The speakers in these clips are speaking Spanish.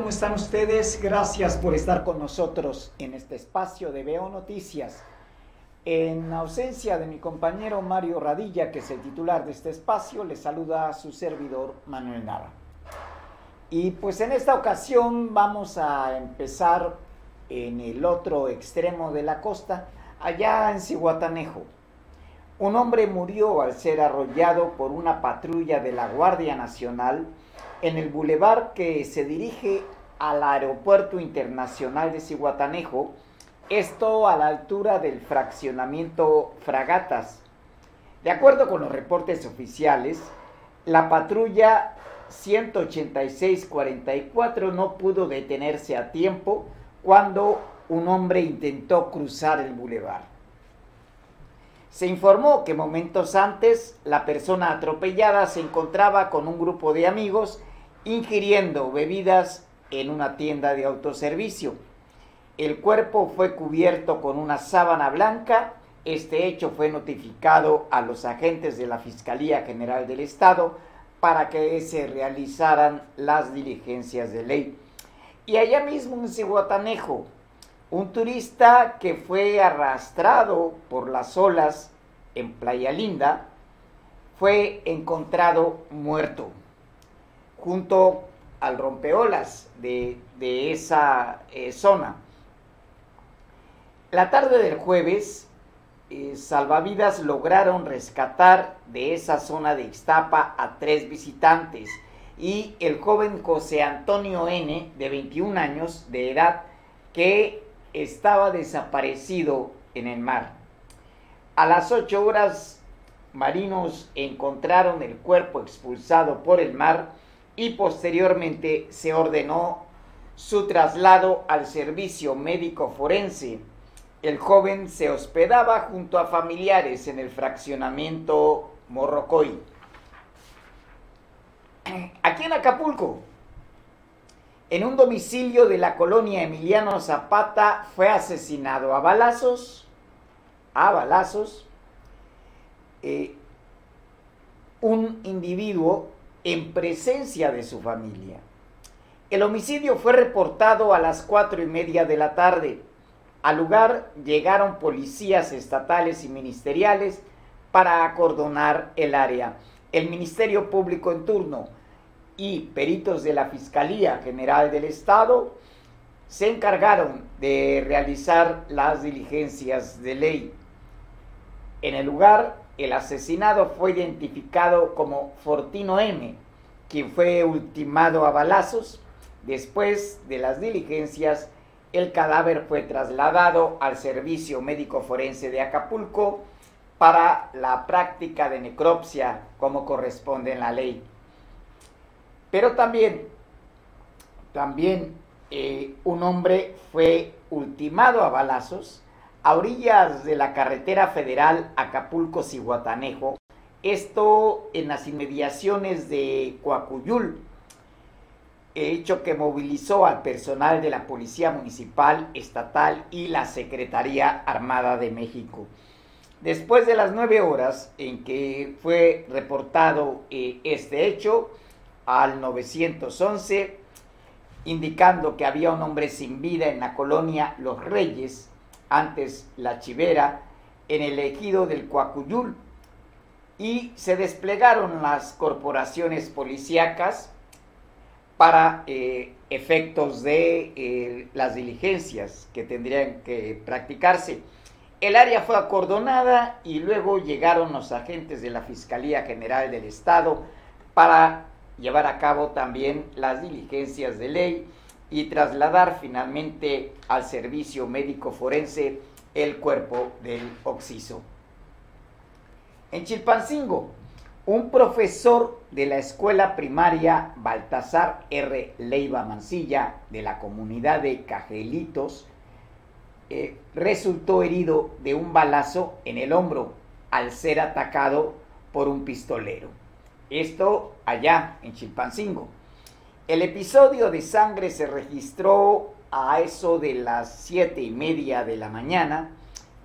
¿cómo están ustedes? Gracias por estar con nosotros en este espacio de Veo Noticias. En ausencia de mi compañero Mario Radilla, que es el titular de este espacio, le saluda a su servidor Manuel Nava. Y pues en esta ocasión vamos a empezar en el otro extremo de la costa, allá en Cihuatanejo. Un hombre murió al ser arrollado por una patrulla de la Guardia Nacional en el bulevar que se dirige al Aeropuerto Internacional de Cihuatanejo, esto a la altura del fraccionamiento Fragatas. De acuerdo con los reportes oficiales, la patrulla 186-44 no pudo detenerse a tiempo cuando un hombre intentó cruzar el bulevar. Se informó que momentos antes la persona atropellada se encontraba con un grupo de amigos ingiriendo bebidas en una tienda de autoservicio. El cuerpo fue cubierto con una sábana blanca. Este hecho fue notificado a los agentes de la Fiscalía General del Estado para que se realizaran las diligencias de ley. Y allá mismo en Cihuatanejo, un turista que fue arrastrado por las olas en Playa Linda fue encontrado muerto junto al rompeolas de, esa eh, zona. La tarde del jueves, eh, salvavidas lograron rescatar de esa zona de Ixtapa a tres visitantes y el joven José Antonio N, de 21 años de edad, que estaba desaparecido en el mar. A las 8 horas, marinos encontraron el cuerpo expulsado por el mar y posteriormente se ordenó su traslado al servicio médico forense. El joven se hospedaba junto a familiares en el fraccionamiento Morrocoy. Aquí en Acapulco, en un domicilio de la colonia Emiliano Zapata, fue asesinado a balazos, a balazos, eh, un individuo en presencia de su familia. El homicidio fue reportado a las cuatro y media de la tarde. Al lugar llegaron policías estatales y ministeriales para acordonar el área. El Ministerio Público en turno y peritos de la Fiscalía General del Estado se encargaron de realizar las diligencias de ley. En el lugar el asesinado fue identificado como Fortino M, quien fue ultimado a balazos. Después de las diligencias, el cadáver fue trasladado al Servicio Médico Forense de Acapulco para la práctica de necropsia como corresponde en la ley. Pero también, también eh, un hombre fue ultimado a balazos a orillas de la carretera federal Acapulco-Cihuatanejo, esto en las inmediaciones de Coacuyul, hecho que movilizó al personal de la Policía Municipal, Estatal y la Secretaría Armada de México. Después de las nueve horas en que fue reportado eh, este hecho al 911, indicando que había un hombre sin vida en la colonia Los Reyes, antes La Chivera, en el ejido del Coacuyul, y se desplegaron las corporaciones policíacas para eh, efectos de eh, las diligencias que tendrían que practicarse. El área fue acordonada y luego llegaron los agentes de la Fiscalía General del Estado para llevar a cabo también las diligencias de ley y trasladar finalmente al servicio médico forense el cuerpo del occiso. En Chilpancingo, un profesor de la escuela primaria Baltasar R. Leiva Mancilla de la comunidad de Cajelitos eh, resultó herido de un balazo en el hombro al ser atacado por un pistolero. Esto allá en Chilpancingo. El episodio de sangre se registró a eso de las siete y media de la mañana,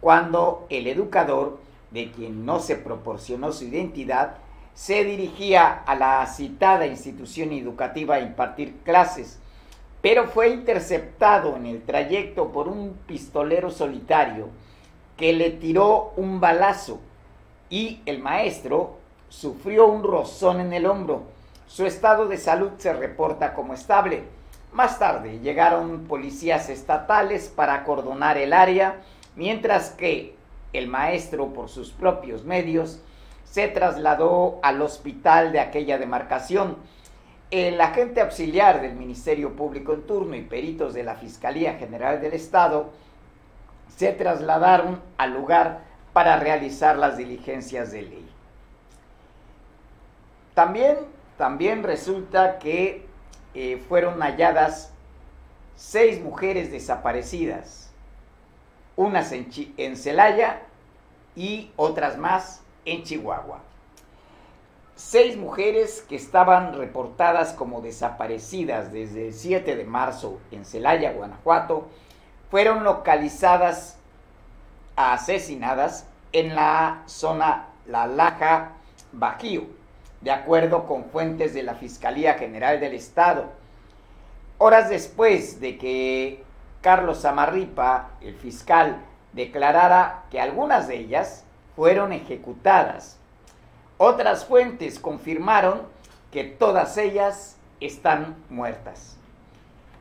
cuando el educador, de quien no se proporcionó su identidad, se dirigía a la citada institución educativa a impartir clases, pero fue interceptado en el trayecto por un pistolero solitario que le tiró un balazo y el maestro sufrió un rozón en el hombro. Su estado de salud se reporta como estable. Más tarde llegaron policías estatales para acordonar el área, mientras que el maestro, por sus propios medios, se trasladó al hospital de aquella demarcación. El agente auxiliar del Ministerio Público en turno y peritos de la Fiscalía General del Estado se trasladaron al lugar para realizar las diligencias de ley. También, también resulta que eh, fueron halladas seis mujeres desaparecidas, unas en, en Celaya y otras más en Chihuahua. Seis mujeres que estaban reportadas como desaparecidas desde el 7 de marzo en Celaya, Guanajuato, fueron localizadas, asesinadas en la zona La Laja, Bajío, de acuerdo con fuentes de la Fiscalía General del Estado. Horas después de que Carlos Amarripa, el fiscal, declarara que algunas de ellas fueron ejecutadas. Otras fuentes confirmaron que todas ellas están muertas.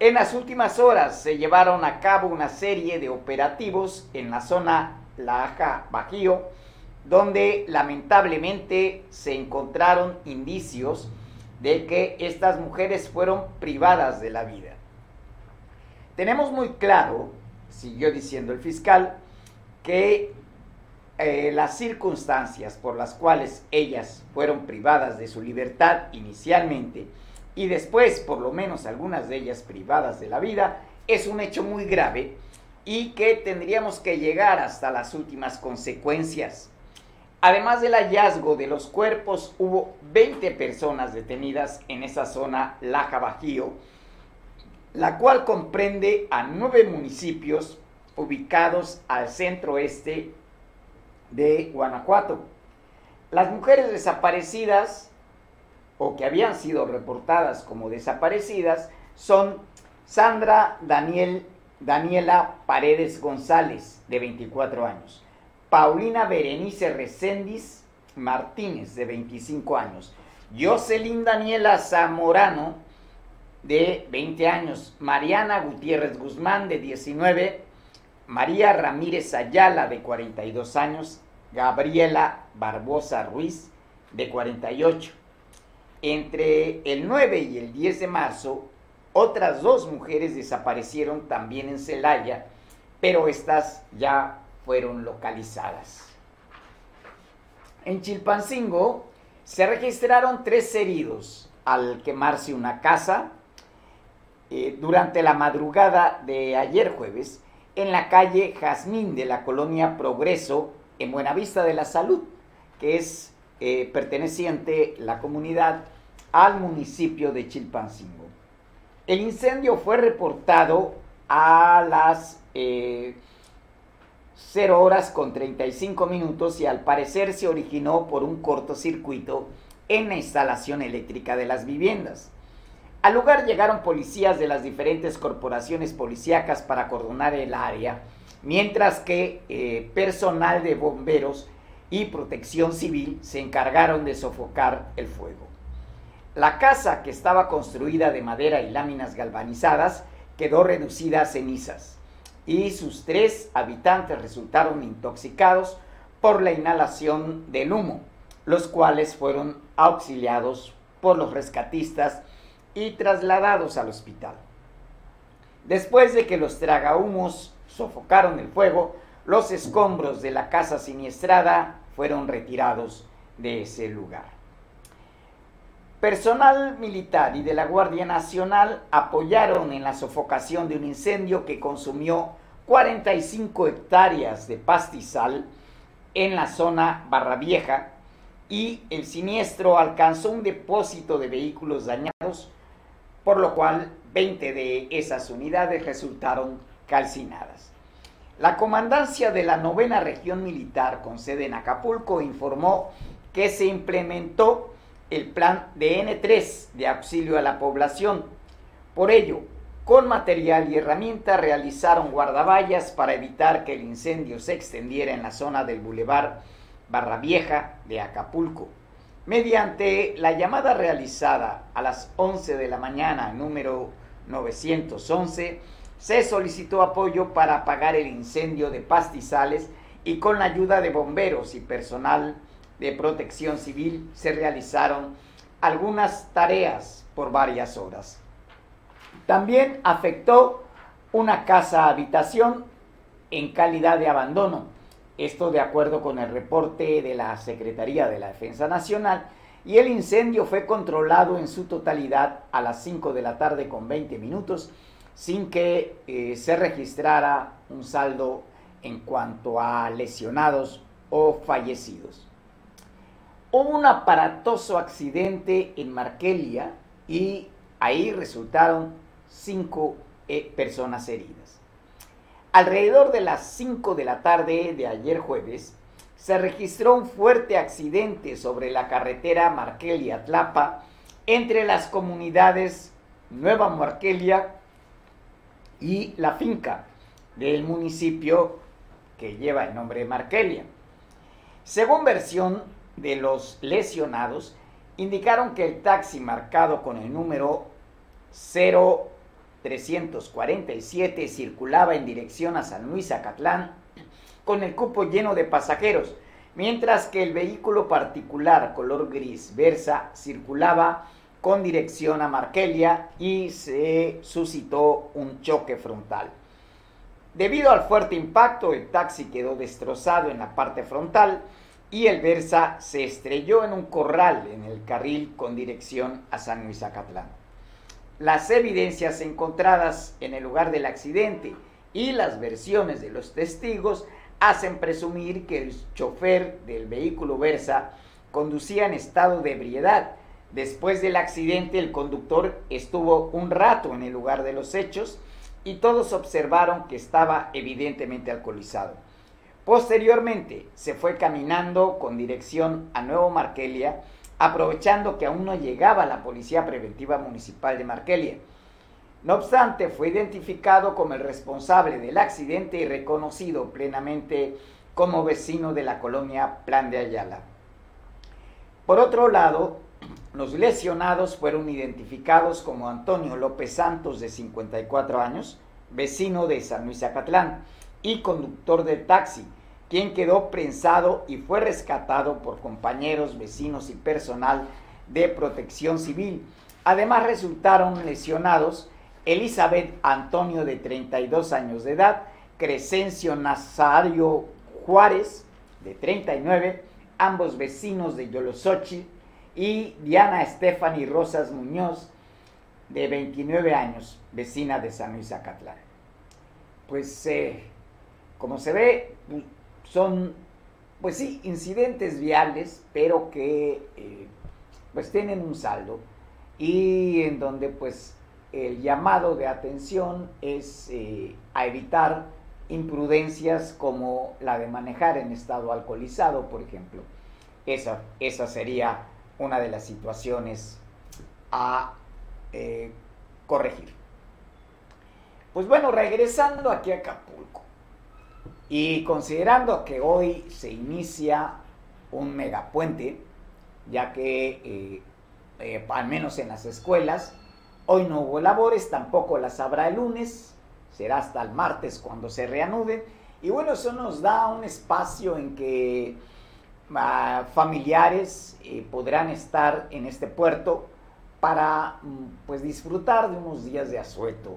En las últimas horas se llevaron a cabo una serie de operativos en la zona Laja Bajío, donde lamentablemente se encontraron indicios de que estas mujeres fueron privadas de la vida. Tenemos muy claro, siguió diciendo el fiscal, que eh, las circunstancias por las cuales ellas fueron privadas de su libertad inicialmente y después por lo menos algunas de ellas privadas de la vida es un hecho muy grave y que tendríamos que llegar hasta las últimas consecuencias. Además del hallazgo de los cuerpos, hubo 20 personas detenidas en esa zona Laja Bajío, la cual comprende a nueve municipios ubicados al centro este de Guanajuato. Las mujeres desaparecidas o que habían sido reportadas como desaparecidas son Sandra Daniel, Daniela Paredes González, de 24 años, Paulina Berenice Recendis Martínez, de 25 años, Jocelyn Daniela Zamorano, de 20 años, Mariana Gutiérrez Guzmán, de 19, María Ramírez Ayala, de 42 años, Gabriela Barbosa Ruiz, de 48. Entre el 9 y el 10 de marzo, otras dos mujeres desaparecieron también en Celaya, pero estas ya fueron localizadas. En Chilpancingo se registraron tres heridos al quemarse una casa eh, durante la madrugada de ayer jueves en la calle Jazmín de la colonia Progreso en Buenavista de la Salud, que es eh, perteneciente la comunidad al municipio de Chilpancingo. El incendio fue reportado a las 0 eh, horas con 35 minutos y al parecer se originó por un cortocircuito en la instalación eléctrica de las viviendas. Al lugar llegaron policías de las diferentes corporaciones policíacas para acordonar el área, mientras que eh, personal de bomberos y protección civil se encargaron de sofocar el fuego. La casa, que estaba construida de madera y láminas galvanizadas, quedó reducida a cenizas y sus tres habitantes resultaron intoxicados por la inhalación del humo, los cuales fueron auxiliados por los rescatistas y trasladados al hospital. Después de que los tragahumos sofocaron el fuego, los escombros de la casa siniestrada fueron retirados de ese lugar. Personal militar y de la Guardia Nacional apoyaron en la sofocación de un incendio que consumió 45 hectáreas de pastizal en la zona Barra Vieja y el siniestro alcanzó un depósito de vehículos dañados por lo cual 20 de esas unidades resultaron calcinadas. La comandancia de la novena región militar con sede en Acapulco informó que se implementó el plan de N3 de auxilio a la población. Por ello, con material y herramienta realizaron guardaballas para evitar que el incendio se extendiera en la zona del bulevar Barra Vieja de Acapulco. Mediante la llamada realizada a las 11 de la mañana, número 911, se solicitó apoyo para apagar el incendio de pastizales y con la ayuda de bomberos y personal de protección civil se realizaron algunas tareas por varias horas. También afectó una casa habitación en calidad de abandono. Esto de acuerdo con el reporte de la Secretaría de la Defensa Nacional. Y el incendio fue controlado en su totalidad a las 5 de la tarde con 20 minutos sin que eh, se registrara un saldo en cuanto a lesionados o fallecidos. Hubo un aparatoso accidente en Markelia y ahí resultaron cinco eh, personas heridas. Alrededor de las 5 de la tarde de ayer jueves, se registró un fuerte accidente sobre la carretera Markelia-Tlapa entre las comunidades Nueva Markelia y la finca del municipio que lleva el nombre de Markelia. Según versión de los lesionados, indicaron que el taxi marcado con el número 0347 circulaba en dirección a San Luis Acatlán con el cupo lleno de pasajeros, mientras que el vehículo particular color gris Versa circulaba con dirección a Markelia y se suscitó un choque frontal. Debido al fuerte impacto, el taxi quedó destrozado en la parte frontal y el Versa se estrelló en un corral en el carril con dirección a San Luis Acatlán. Las evidencias encontradas en el lugar del accidente y las versiones de los testigos hacen presumir que el chofer del vehículo Versa conducía en estado de ebriedad Después del accidente, el conductor estuvo un rato en el lugar de los hechos y todos observaron que estaba evidentemente alcoholizado. Posteriormente, se fue caminando con dirección a Nuevo Markelia, aprovechando que aún no llegaba la Policía Preventiva Municipal de Markelia. No obstante, fue identificado como el responsable del accidente y reconocido plenamente como vecino de la colonia Plan de Ayala. Por otro lado, los lesionados fueron identificados como Antonio López Santos, de 54 años, vecino de San Luis Acatlán y conductor del taxi, quien quedó prensado y fue rescatado por compañeros, vecinos y personal de protección civil. Además resultaron lesionados Elizabeth Antonio de 32 años de edad, Crescencio Nazario Juárez de 39, ambos vecinos de Yolosochi, y Diana Stephanie Rosas Muñoz, de 29 años, vecina de San Luis Acatlán. Pues, eh, como se ve, son, pues sí, incidentes viales, pero que, eh, pues tienen un saldo y en donde, pues, el llamado de atención es eh, a evitar imprudencias como la de manejar en estado alcoholizado, por ejemplo. Esa, esa sería una de las situaciones a eh, corregir. Pues bueno, regresando aquí a Acapulco y considerando que hoy se inicia un megapuente, ya que eh, eh, al menos en las escuelas, hoy no hubo labores, tampoco las habrá el lunes, será hasta el martes cuando se reanuden. Y bueno, eso nos da un espacio en que familiares eh, podrán estar en este puerto para mm, pues disfrutar de unos días de asueto.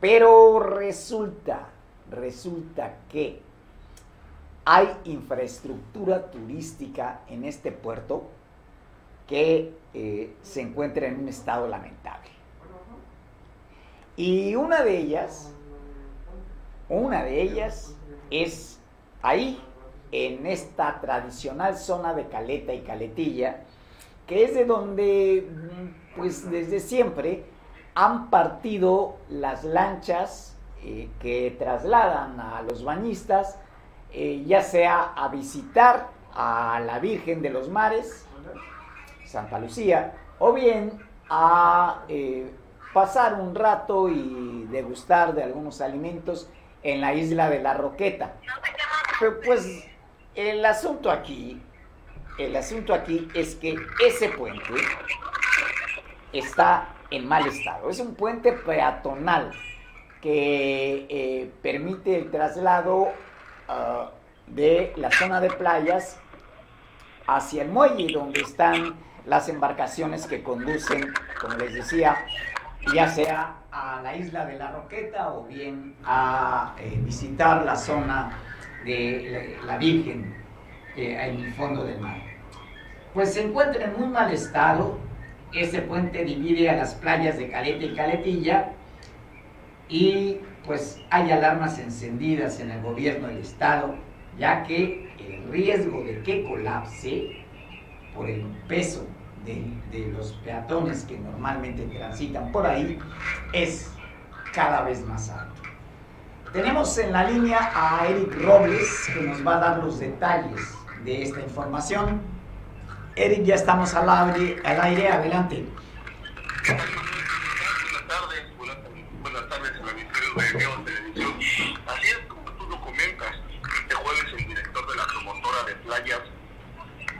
Pero resulta, resulta que hay infraestructura turística en este puerto que eh, se encuentra en un estado lamentable. Y una de ellas, una de ellas es ahí en esta tradicional zona de Caleta y Caletilla, que es de donde, mm, pues desde siempre, han partido las lanchas eh, que trasladan a los bañistas, eh, ya sea a visitar a la Virgen de los Mares, Santa Lucía, o bien a eh, pasar un rato y degustar de algunos alimentos en la isla de la Roqueta. Pero pues el asunto aquí, el asunto aquí es que ese puente está en mal estado. Es un puente peatonal que eh, permite el traslado ah, de la zona de playas hacia el muelle donde están las embarcaciones que conducen, como les decía, ya sea a la isla de la Roqueta o bien a eh, visitar la zona de la, Virgen eh, en el fondo del mar. Pues se encuentra en muy mal estado. Ese puente divide a las playas de Caleta y Caletilla y pues hay alarmas encendidas en el gobierno del estado, ya que el riesgo de que colapse por el peso de, los peatones que normalmente transitan por ahí es cada vez más alto. Tenemos en la línea a Eric Robles que nos va a dar los detalles de esta información. Eric, ya estamos al aire, al aire adelante. Buenas tardes, buenas, tardes en la Ministerio de Televisión. Así es como tú lo comentas, este jueves el director de la promotora de playas,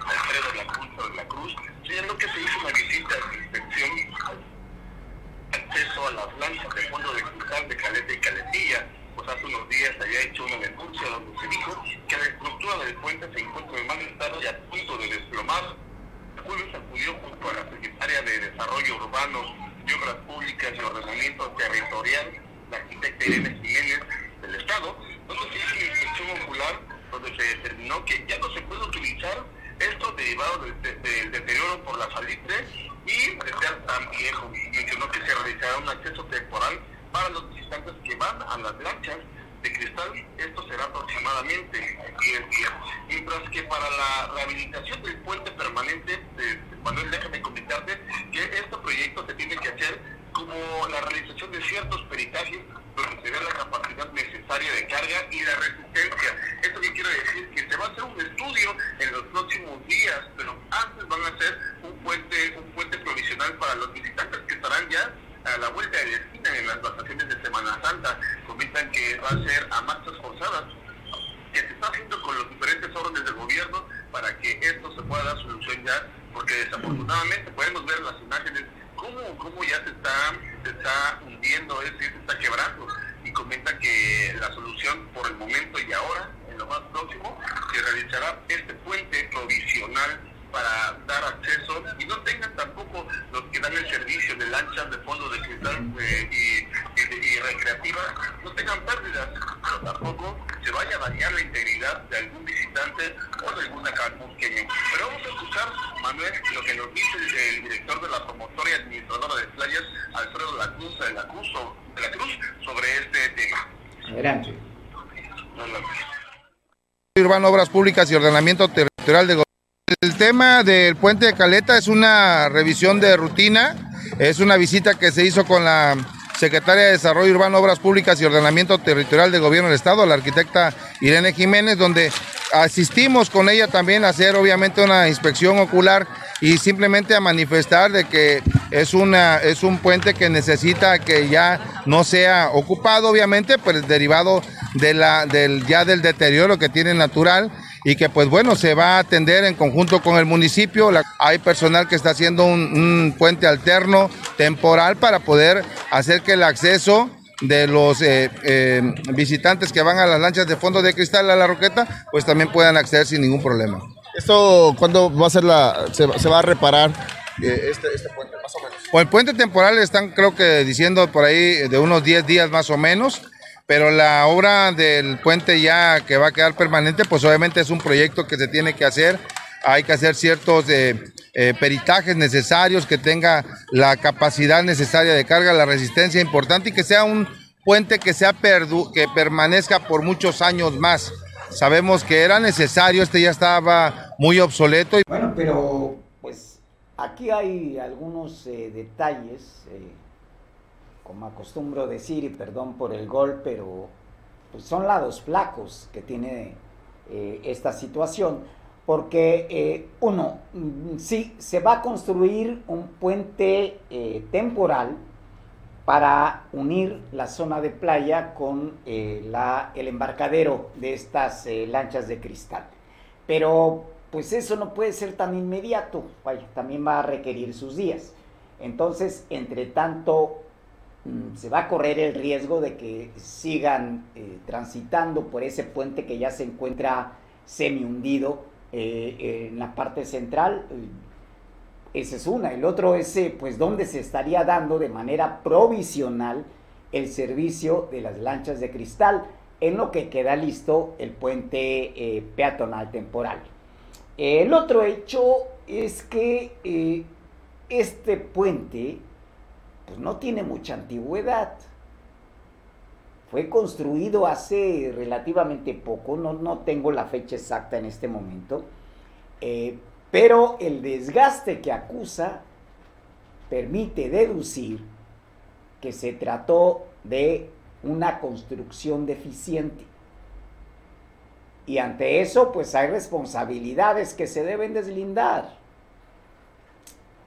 Alfredo de la Cruz, de la Cruz Siendo que se hizo una visita de inspección acceso a las lanchas de fondo de cristal de Caleta y Caletilla, pues hace unos días había hecho una denuncia donde se dijo que la estructura del puente se encuentra en mal estado y a punto de desplomar. El jueves acudió junto a la secretaria de Desarrollo Urbano y Obras Públicas y Ordenamiento Territorial, la arquitecta Irene Jiménez del Estado, donde se hizo una inspección ocular donde se determinó que ya no se puede utilizar esto derivado del, deterioro por la salitre y de ser tan viejo. Mencionó que se realizará un acceso temporal para los visitantes que van a las lanchas de cristal. Esto será aproximadamente 10 días. Mientras que para la rehabilitación del puente permanente, de, Manuel, déjame comentarte que este proyecto se tiene que hacer como la realización de ciertos peritajes se vea la capacidad necesaria de carga y la resistencia. Esto que quiero decir que se va a hacer un estudio en los próximos días, pero antes van a hacer un puente, un puente provisional para los visitantes que estarán ya a la vuelta de la esquina en las vacaciones de Semana Santa. Comentan que va a ser a marchas forzadas que se está haciendo con los diferentes órdenes del gobierno para que esto se pueda dar solución ya, porque desafortunadamente podemos ver las imágenes cómo, cómo ya se está, se está hundiendo, es decir, se está quebrando. Y comenta que la solución por el momento y ahora, en lo más próximo, se realizará este puente provisional para dar acceso y no tengan tampoco los que dan el servicio de lanchas de fondo de cristal eh, y, y, recreativas, no tengan pérdidas, pero tampoco se vaya a dañar la integridad de algún visitante o de alguna pequeño. Pero vamos a escuchar, Manuel, lo que nos dice el director de la promotora y administradora de playas, Alfredo La Cruz, de la Cruz, de la Cruz sobre este tema. Adelante. Urbano, Obras Públicas y Ordenamiento Territorial de el tema del puente de Caleta es una revisión de rutina, es una visita que se hizo con la secretaria de Desarrollo Urbano, Obras Públicas y Ordenamiento Territorial del Gobierno del Estado, la arquitecta Irene Jiménez, donde asistimos con ella también a hacer obviamente una inspección ocular y simplemente a manifestar de que es una es un puente que necesita que ya no sea ocupado obviamente pues derivado de la del ya del deterioro que tiene natural y que pues bueno, se va a atender en conjunto con el municipio. hay personal que está haciendo un, puente alterno temporal para poder hacer que el acceso de los eh, eh, visitantes que van a las lanchas de fondo de cristal a la roqueta, pues también puedan acceder sin ningún problema. ¿Esto cuándo va a ser la, se, va a reparar eh, este, este, puente, más o menos? Pues el puente temporal están creo que diciendo por ahí de unos 10 días más o menos pero la obra del puente ya que va a quedar permanente, pues obviamente es un proyecto que se tiene que hacer. Hay que hacer ciertos eh, eh, peritajes necesarios, que tenga la capacidad necesaria de carga, la resistencia importante y que sea un puente que, sea que permanezca por muchos años más. Sabemos que era necesario, este ya estaba muy obsoleto. Bueno, pero pues aquí hay algunos eh, detalles como acostumbro decir, y perdón por el gol, pero pues son lados flacos que tiene eh, esta situación, porque eh, uno, mm, sí, se va a construir un puente eh, temporal para unir la zona de playa con la, el embarcadero de estas lanchas de cristal. Pero pues eso no puede ser tan inmediato, vaya, también va a requerir sus días. Entonces, entre tanto, se va a correr el riesgo de que sigan eh, transitando por ese puente que ya se encuentra semi hundido en la parte central esa es una. El otro es, eh, pues, dónde se estaría dando de manera provisional el servicio de las lanchas de cristal, en lo que queda listo el puente eh, peatonal temporal. El otro hecho es que eh, este puente pues, no tiene mucha antigüedad. Fue construido hace relativamente poco, no, no tengo la fecha exacta en este momento, pero el desgaste que acusa permite deducir que se trató de una construcción deficiente. Y ante eso, pues hay responsabilidades que se deben deslindar.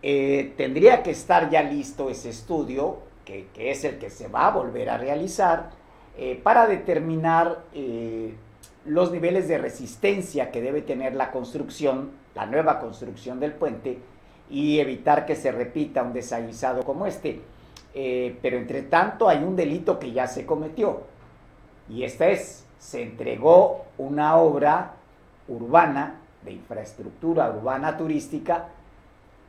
Eh, tendría que estar ya listo ese estudio, que, es el que se va a volver a realizar, eh, para determinar eh, los niveles de resistencia que debe tener la construcción la nueva construcción del puente y evitar que se repita un desaguisado como este. Pero entre tanto hay un delito que ya se cometió y esta es, se entregó una obra urbana, de infraestructura urbana turística,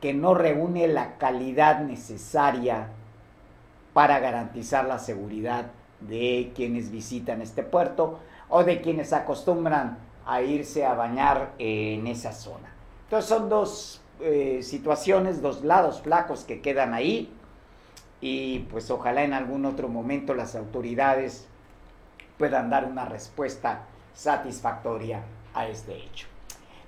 que no reúne la calidad necesaria para garantizar la seguridad de quienes visitan este puerto o de quienes acostumbran a irse a bañar en esa zona. Entonces son dos eh, situaciones, dos lados flacos que quedan ahí y pues ojalá en algún otro momento las autoridades puedan dar una respuesta satisfactoria a este hecho.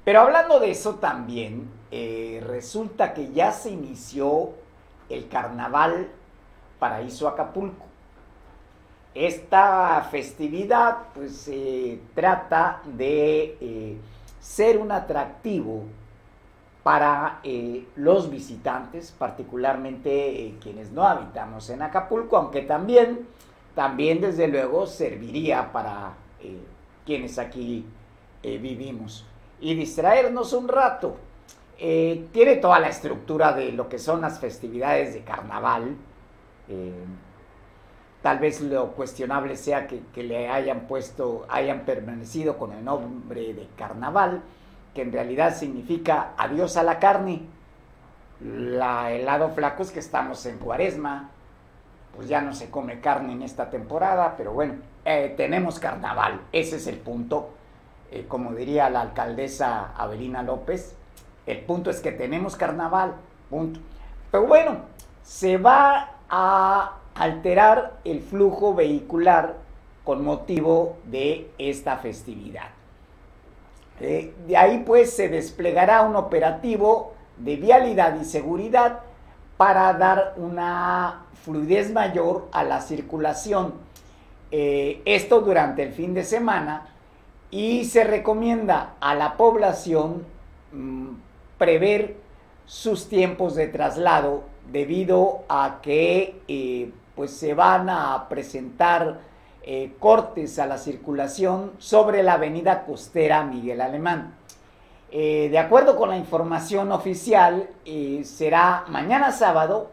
Pero hablando de eso también, eh, resulta que ya se inició el carnaval Paraíso Acapulco. Esta festividad pues se trata de eh, ser un atractivo para eh, los visitantes, particularmente quienes no habitamos en Acapulco, aunque también, también desde luego serviría para quienes aquí vivimos. Y distraernos un rato. tiene toda la estructura de lo que son las festividades de carnaval. tal vez lo cuestionable sea que, que le hayan puesto, hayan permanecido con el nombre de carnaval que en realidad significa adiós a la carne. La, el lado flaco es que estamos en cuaresma, pues ya no se come carne en esta temporada, pero bueno, eh, tenemos carnaval, ese es el punto. Eh, como diría la alcaldesa Avelina López, el punto es que tenemos carnaval, punto. Pero bueno, se va a alterar el flujo vehicular con motivo de esta festividad. Eh, de ahí pues se desplegará un operativo de vialidad y seguridad para dar una fluidez mayor a la circulación. Eh, esto durante el fin de semana y se recomienda a la población mm, prever sus tiempos de traslado debido a que eh, pues se van a presentar eh, cortes a la circulación sobre la avenida costera Miguel Alemán. Eh, de acuerdo con la información oficial, será mañana sábado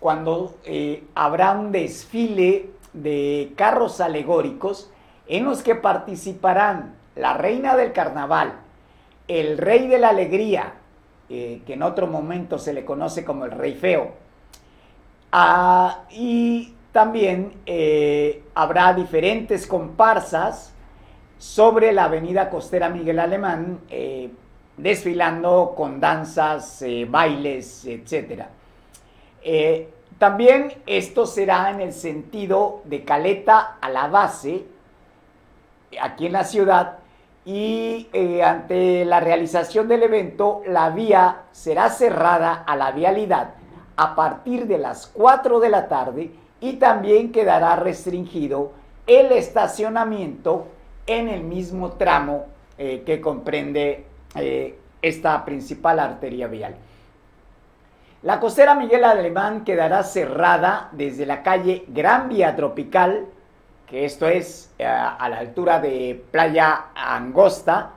cuando habrá un desfile de carros alegóricos en los que participarán la reina del carnaval, el rey de la alegría, que en otro momento se le conoce como el rey feo, ah, y también eh, habrá diferentes comparsas sobre la avenida costera Miguel Alemán, eh, desfilando con danzas, eh, bailes, etc. también esto será en el sentido de Caleta a la base, aquí en la ciudad, y ante la realización del evento, la vía será cerrada a la vialidad a partir de las 4 de la tarde y también quedará restringido el estacionamiento en el mismo tramo eh, que comprende eh, esta principal arteria vial. La costera Miguel Alemán quedará cerrada desde la calle Gran Vía Tropical, que esto es eh, a la altura de Playa Angosta,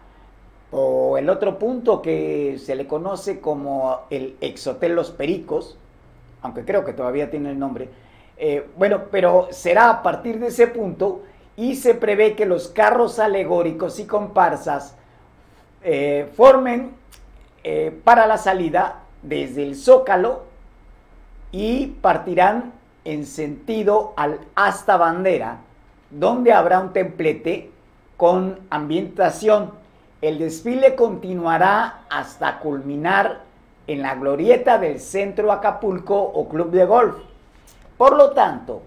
o el otro punto que se le conoce como el Exhotel Los Pericos, aunque creo que todavía tiene el nombre. Eh, bueno, pero será a partir de ese punto y se prevé que los carros alegóricos y comparsas eh, formen para la salida desde el Zócalo y partirán en sentido al hasta bandera, donde habrá un templete con ambientación. El desfile continuará hasta culminar en la glorieta del Centro Acapulco o Club de Golf. Por lo tanto,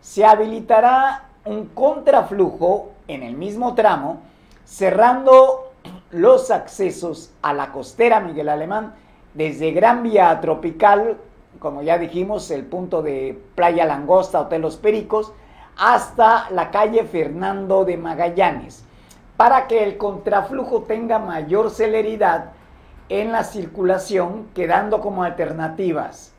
se habilitará un contraflujo en el mismo tramo, cerrando los accesos a la costera Miguel Alemán desde Gran Vía Tropical, como ya dijimos, el punto de Playa Langosta, Hotel Los Pericos, hasta la calle Fernando de Magallanes, para que el contraflujo tenga mayor celeridad en la circulación, quedando como alternativas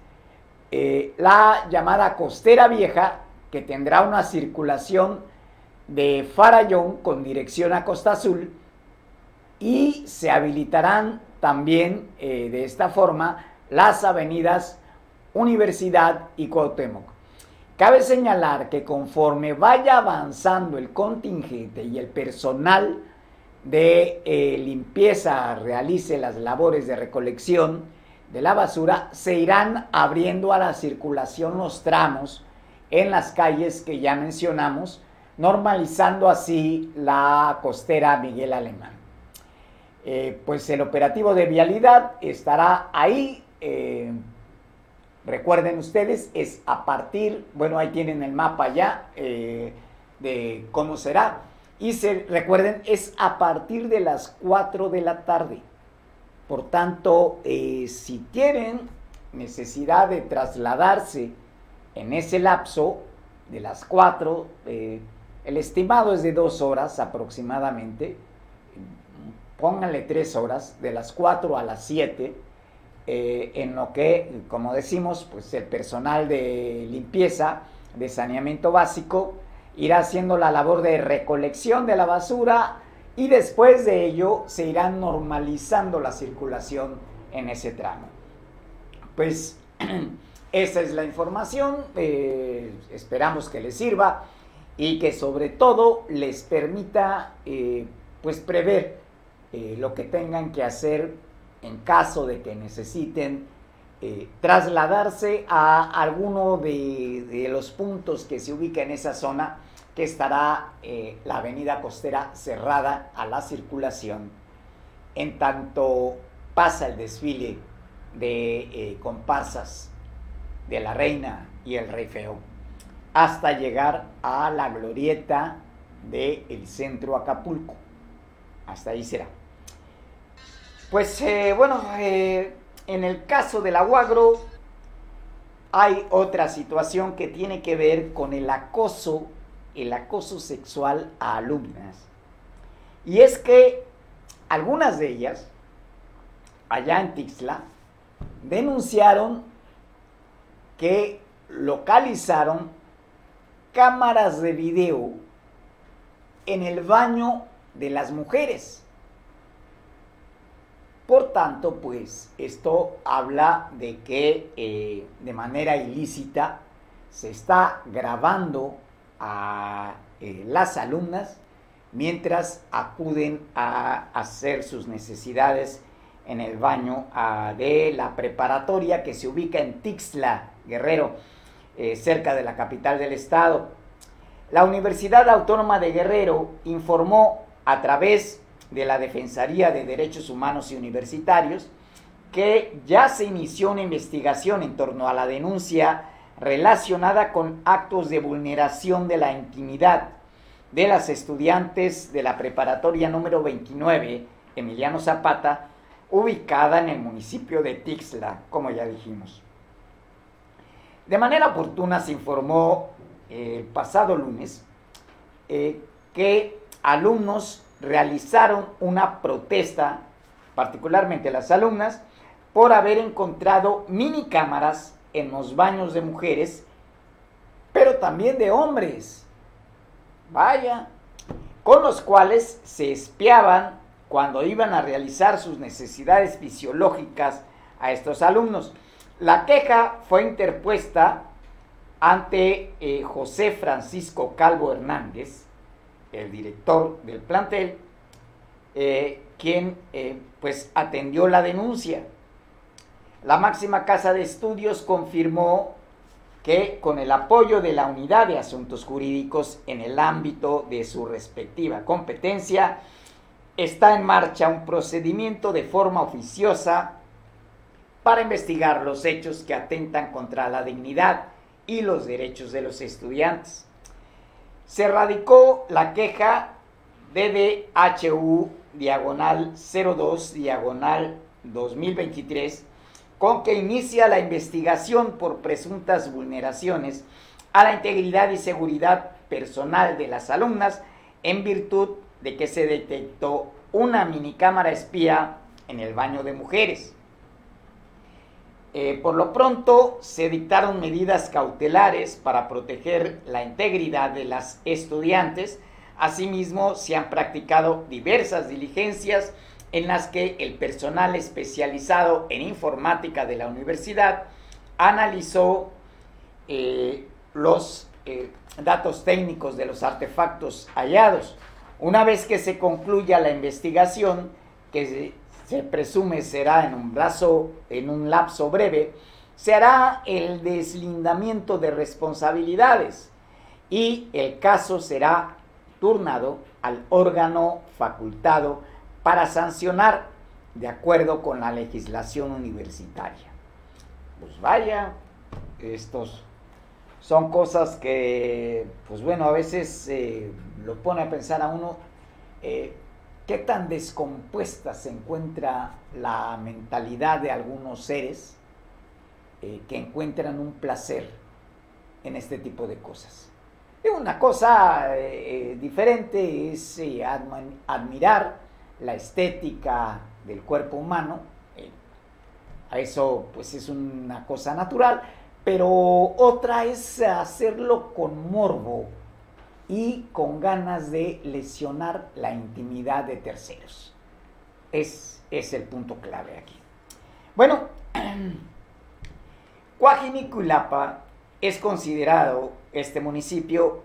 eh, la llamada costera vieja, que tendrá una circulación de Farallón con dirección a Costa Azul, y se habilitarán también eh, de esta forma las avenidas Universidad y Cuauhtémoc. Cabe señalar que conforme vaya avanzando el contingente y el personal de eh, limpieza realice las labores de recolección de la basura, se irán abriendo a la circulación los tramos en las calles que ya mencionamos, normalizando así la costera Miguel Alemán. Eh, pues el operativo de vialidad estará ahí. Eh, recuerden ustedes, es a partir, bueno, ahí tienen el mapa ya de cómo será y se, recuerden, es a partir de las 4 de la tarde. Por tanto, eh, si tienen necesidad de trasladarse en ese lapso de las 4, eh, el estimado es de 2 horas aproximadamente, pónganle 3 horas, de las 4 a las 7, eh, en lo que, como decimos, pues el personal de limpieza, de saneamiento básico, irá haciendo la labor de recolección de la basura y después de ello se irá normalizando la circulación en ese tramo. Pues esa es la información, eh, esperamos que les sirva y que sobre todo les permita eh, pues prever lo que tengan que hacer en caso de que necesiten trasladarse a alguno de, los puntos que se ubica en esa zona que estará eh, la avenida costera cerrada a la circulación en tanto pasa el desfile de eh, comparsas de la reina y el rey feo hasta llegar a la glorieta del centro Acapulco. Hasta ahí será. Pues eh, bueno, en el caso del aguagro hay otra situación que tiene que ver con el acoso el acoso sexual a alumnas. Y es que algunas de ellas, allá en Tixla, denunciaron que localizaron cámaras de video en el baño de las mujeres. Por tanto, pues esto habla de que eh, de manera ilícita se está grabando a eh, las alumnas mientras acuden a hacer sus necesidades en el baño de la preparatoria que se ubica en Tixla, Guerrero, eh, cerca de la capital del estado. La Universidad Autónoma de Guerrero informó a través de la Defensoría de Derechos Humanos y Universitarios que ya se inició una investigación en torno a la denuncia relacionada con actos de vulneración de la intimidad de las estudiantes de la preparatoria número 29, Emiliano Zapata, ubicada en el municipio de Tixla, como ya dijimos. De manera oportuna se informó eh, el pasado lunes eh, que alumnos realizaron una protesta, particularmente las alumnas, por haber encontrado mini cámaras en los baños de mujeres, pero también de hombres. Vaya, con los cuales se espiaban cuando iban a realizar sus necesidades fisiológicas a estos alumnos. La queja fue interpuesta ante eh, José Francisco Calvo Hernández, el director del plantel, eh, quien eh, pues atendió la denuncia. La máxima casa de estudios confirmó que con el apoyo de la Unidad de Asuntos Jurídicos en el ámbito de su respectiva competencia, está en marcha un procedimiento de forma oficiosa para investigar los hechos que atentan contra la dignidad y los derechos de los estudiantes. Se radicó la queja DDHU diagonal 02 diagonal 2023 con que inicia la investigación por presuntas vulneraciones a la integridad y seguridad personal de las alumnas en virtud de que se detectó una minicámara espía en el baño de mujeres. Eh, por lo pronto se dictaron medidas cautelares para proteger la integridad de las estudiantes. Asimismo, se han practicado diversas diligencias en las que el personal especializado en informática de la universidad analizó eh, los eh, datos técnicos de los artefactos hallados. Una vez que se concluya la investigación, que se presume será en un, en un lapso breve, se hará el deslindamiento de responsabilidades y el caso será turnado al órgano facultado para sancionar de acuerdo con la legislación universitaria. Pues vaya, estos son cosas que, pues bueno, a veces eh, lo pone a pensar a uno, eh, qué tan descompuesta se encuentra la mentalidad de algunos seres eh, que encuentran un placer en este tipo de cosas. Y una cosa eh, eh, diferente es admirar la estética del cuerpo humano, eso pues es una cosa natural, pero otra es hacerlo con morbo, y con ganas de lesionar la intimidad de terceros. Es, es el punto clave aquí. Bueno, Cuajiniculapa es considerado este municipio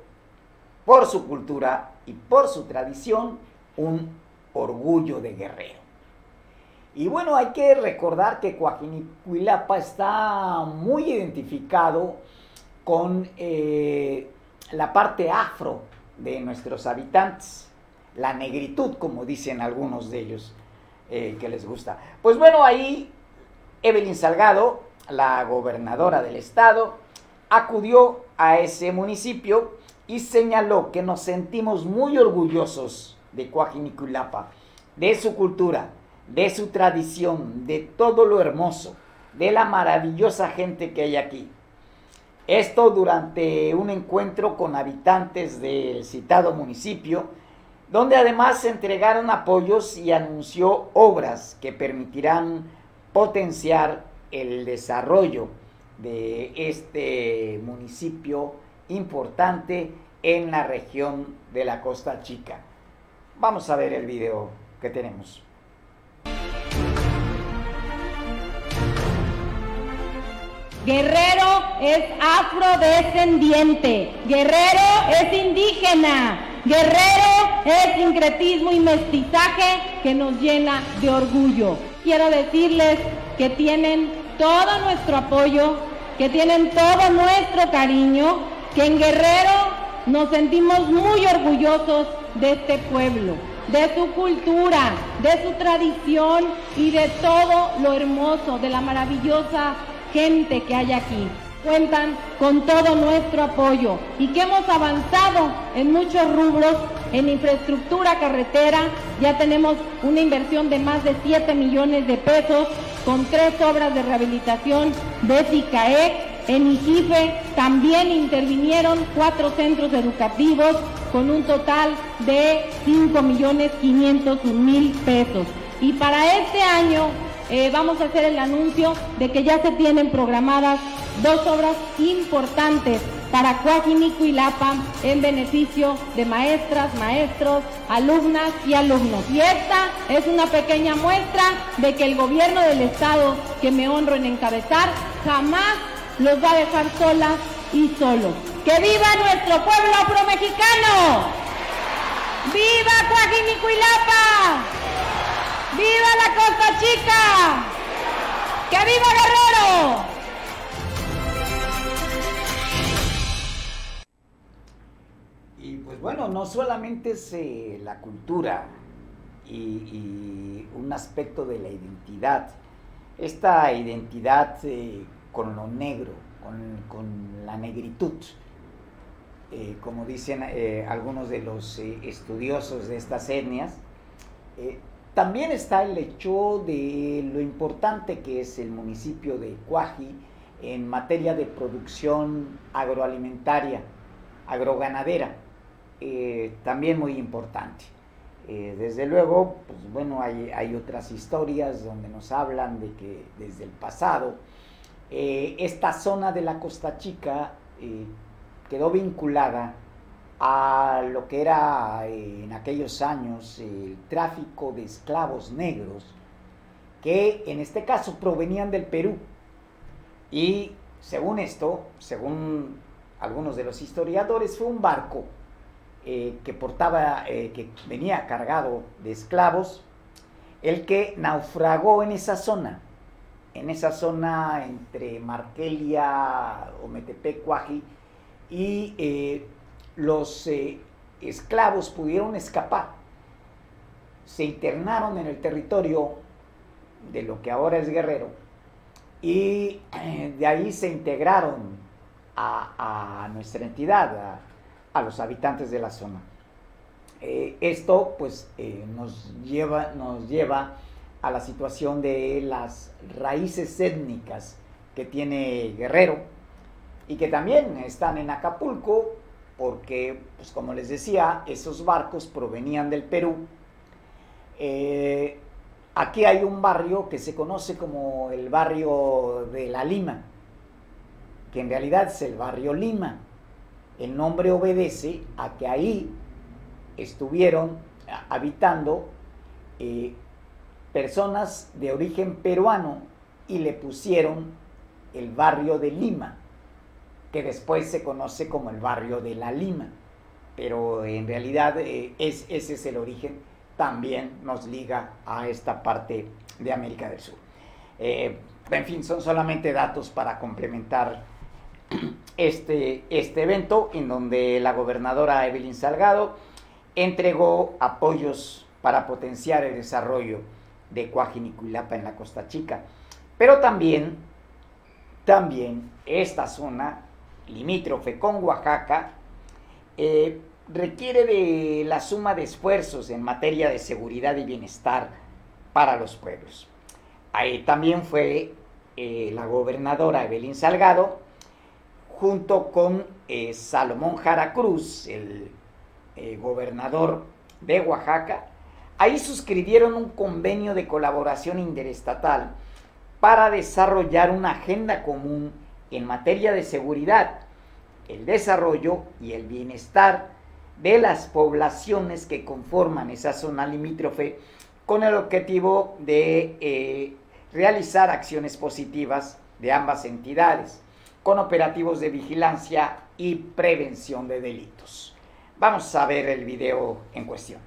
por su cultura y por su tradición un orgullo de guerrero. Y bueno, hay que recordar que Cuajinicuilapa está muy identificado con eh, la parte afro de nuestros habitantes, la negritud, como dicen algunos de ellos eh, que les gusta. Pues bueno, ahí Evelyn Salgado, la gobernadora del estado, acudió a ese municipio y señaló que nos sentimos muy orgullosos de Coajiniculapa, de su cultura, de su tradición, de todo lo hermoso, de la maravillosa gente que hay aquí. Esto durante un encuentro con habitantes del citado municipio, donde además se entregaron apoyos y anunció obras que permitirán potenciar el desarrollo de este municipio importante en la región de la Costa Chica. Vamos a ver el video que tenemos. Guerrero es afrodescendiente. Guerrero es indígena. Guerrero es sincretismo y mestizaje que nos llena de orgullo. Quiero decirles que tienen todo nuestro apoyo, que tienen todo nuestro cariño, que en Guerrero nos sentimos muy orgullosos de este pueblo, de su cultura, de su tradición y de todo lo hermoso, de la maravillosa gente que hay aquí. Cuentan con todo nuestro apoyo y que hemos avanzado en muchos rubros, en infraestructura carretera, ya tenemos una inversión de más de 7 millones de pesos con tres obras de rehabilitación de SICAEC. En IGIFE también intervinieron cuatro centros educativos con un total de 5 millones 500 mil pesos. Y para este año eh, vamos a hacer el anuncio de que ya se tienen programadas dos obras importantes para Coajinico en beneficio de maestras, maestros, alumnas y alumnos. Y esta es una pequeña muestra de que el gobierno del Estado, que me honro en encabezar, jamás los va a dejar solas y solos. ¡Que viva nuestro pueblo promexicano! ¡Viva Coajinico y Lapa! ¡Viva la Costa Chica! ¡Que viva Guerrero! Pues bueno, no solamente es eh, la cultura y, un aspecto de la identidad, esta identidad eh, con lo negro, con, la negritud, eh, como dicen algunos de los estudiosos de estas etnias, también está el hecho de lo importante que es el municipio de Cuaji en materia de producción agroalimentaria, agroganadera. Eh, también muy importante. Eh, desde luego, pues bueno, hay, otras historias donde nos hablan de que desde el pasado eh, esta zona de la Costa Chica quedó vinculada a lo que era en aquellos años el tráfico de esclavos negros, que en este caso provenían del Perú. Y según esto, según algunos de los historiadores, fue un barco eh, que portaba, eh, que venía cargado de esclavos, el que naufragó en esa zona, en esa zona entre Markelia, Ometepec, Cuaji, y eh, los esclavos pudieron escapar. Se internaron en el territorio de lo que ahora es Guerrero y de ahí se integraron a, nuestra entidad, a los habitantes de la zona. Eh, esto pues eh, nos, lleva, nos lleva a la situación de las raíces étnicas que tiene Guerrero y que también están en Acapulco porque, pues como les decía, esos barcos provenían del Perú. Eh, aquí hay un barrio que se conoce como el barrio de la Lima, que en realidad es el barrio Lima el nombre obedece a que ahí estuvieron habitando eh, personas de origen peruano y le pusieron el barrio de Lima, que después se conoce como el barrio de la Lima, pero en realidad eh, es, ese es el origen, también nos liga a esta parte de América del Sur. Eh, en fin, son solamente datos para complementar este, este evento en donde la gobernadora Evelyn Salgado entregó apoyos para potenciar el desarrollo de Cuajinicuilapa en la Costa Chica. Pero también, también esta zona limítrofe con Oaxaca eh, requiere de la suma de esfuerzos en materia de seguridad y bienestar para los pueblos. Ahí también fue eh, la gobernadora Evelyn Salgado junto con eh, Salomón Jara Cruz, el gobernador de Oaxaca, ahí suscribieron un convenio de colaboración interestatal para desarrollar una agenda común en materia de seguridad, el desarrollo y el bienestar de las poblaciones que conforman esa zona limítrofe con el objetivo de eh, realizar acciones positivas de ambas entidades con operativos de vigilancia y prevención de delitos. Vamos a ver el video en cuestión.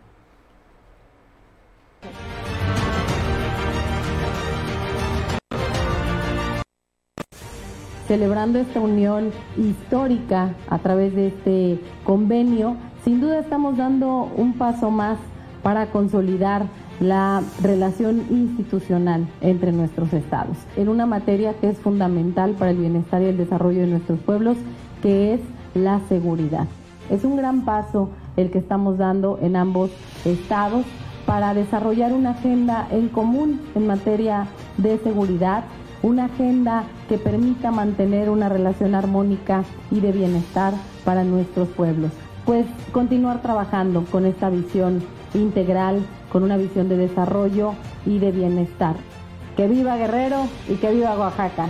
Celebrando esta unión histórica a través de este convenio, sin duda estamos dando un paso más para consolidar la relación institucional entre nuestros estados, en una materia que es fundamental para el bienestar y el desarrollo de nuestros pueblos, que es la seguridad. Es un gran paso el que estamos dando en ambos estados para desarrollar una agenda en común en materia de seguridad, una agenda que permita mantener una relación armónica y de bienestar para nuestros pueblos. Pues continuar trabajando con esta visión integral, con una visión de desarrollo y de bienestar. Que viva Guerrero y que viva Oaxaca.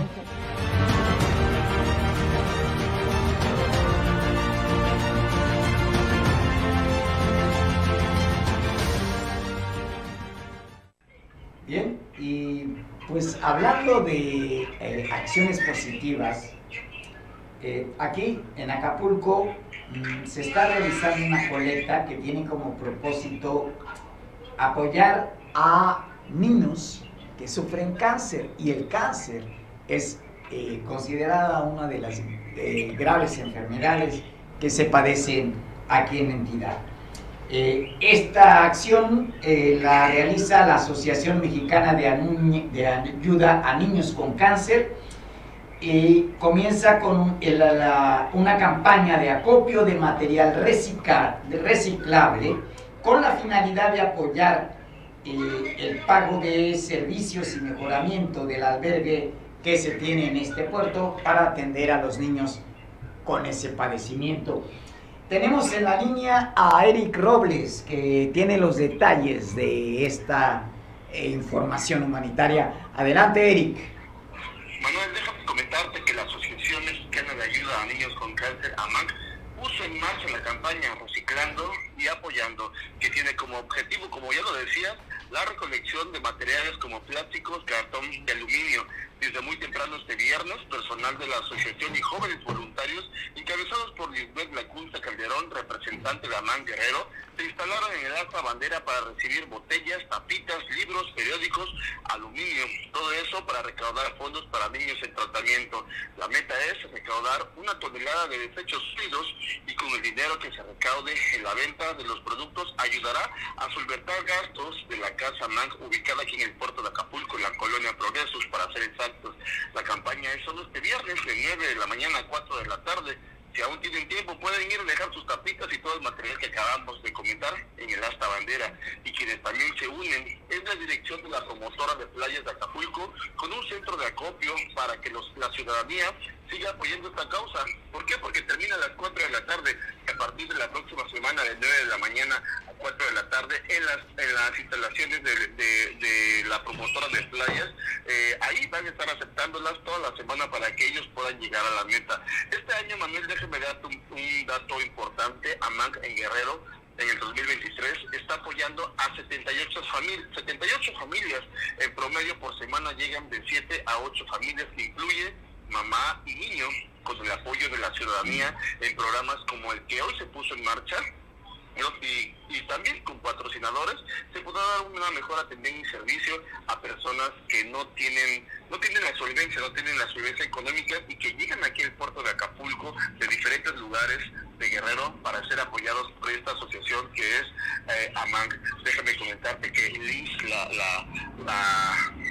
Pues hablando de eh, acciones positivas, eh, aquí en Acapulco mm, se está realizando una colecta que tiene como propósito apoyar a niños que sufren cáncer y el cáncer es eh, considerada una de las graves enfermedades que se padecen aquí en entidad. Eh, esta acción eh, la realiza la Asociación Mexicana de, Ayuda a Niños con Cáncer y comienza con una campaña de acopio de material de reciclable con la finalidad de apoyar eh, el pago de servicios y mejoramiento del albergue que se tiene en este puerto para atender a los niños con ese padecimiento. Tenemos en la línea a Eric Robles, que tiene los detalles de esta eh, información humanitaria. Adelante, Eric. Manuel, déjame comentarte que la Asociación Mexicana de Ayuda a Niños con Cáncer, AMAC, puso en marcha la campaña Reciclando y Apoyando, que tiene como objetivo, como ya lo decías, la recolección de materiales como plásticos, cartón y aluminio. Desde muy temprano este viernes, personal de la asociación y jóvenes voluntarios, encabezados por Lisbeth Lacunza Calderón, representante de Amán Guerrero, se instalaron en el asta bandera para recibir botellas, tapitas, libros, periódicos, aluminio, todo eso para recaudar fondos para niños en tratamiento. La meta es recaudar una tonelada de desechos sólidos y con el dinero que se recaude en la venta de los productos ayudará a solventar gastos de la Casa MANC ubicada aquí en el puerto de Acapulco, en la colonia Progresos, para ser La campaña es solo este viernes de 9 de la mañana a 4 de la tarde. Si aún tienen tiempo, pueden ir a dejar sus tapitas y todo el material que acabamos de comentar en el asta bandera. Y quienes también se unen es la dirección de la promotora de playas de Acapulco con un centro de acopio para que los, la ciudadanía siga apoyando esta causa. ¿Por qué? Porque termina a las 4 de la tarde. y A partir de la próxima semana, de 9 de la mañana a 4 de la tarde, en las, en las instalaciones de, de- la promotora de playas, eh, ahí van a estar aceptándolas toda la semana para que ellos puedan llegar a la meta. Este año, Manuel, déjeme darte un, un dato importante. AMANC en Guerrero en el 2023 está apoyando a 78 familias, 78 familias en promedio por semana llegan de 7 a 8 familias que incluye mamá y niño con el apoyo de la ciudadanía en programas como el que hoy se puso en marcha. Y, y también con patrocinadores se podrá dar una mejor atención y servicio a personas que no tienen no tienen la solvencia, no tienen la solvencia económica y que llegan aquí al puerto de Acapulco de diferentes lugares de Guerrero para ser apoyados por esta asociación que es eh, AMANG. Déjame comentarte que Liz, la, la,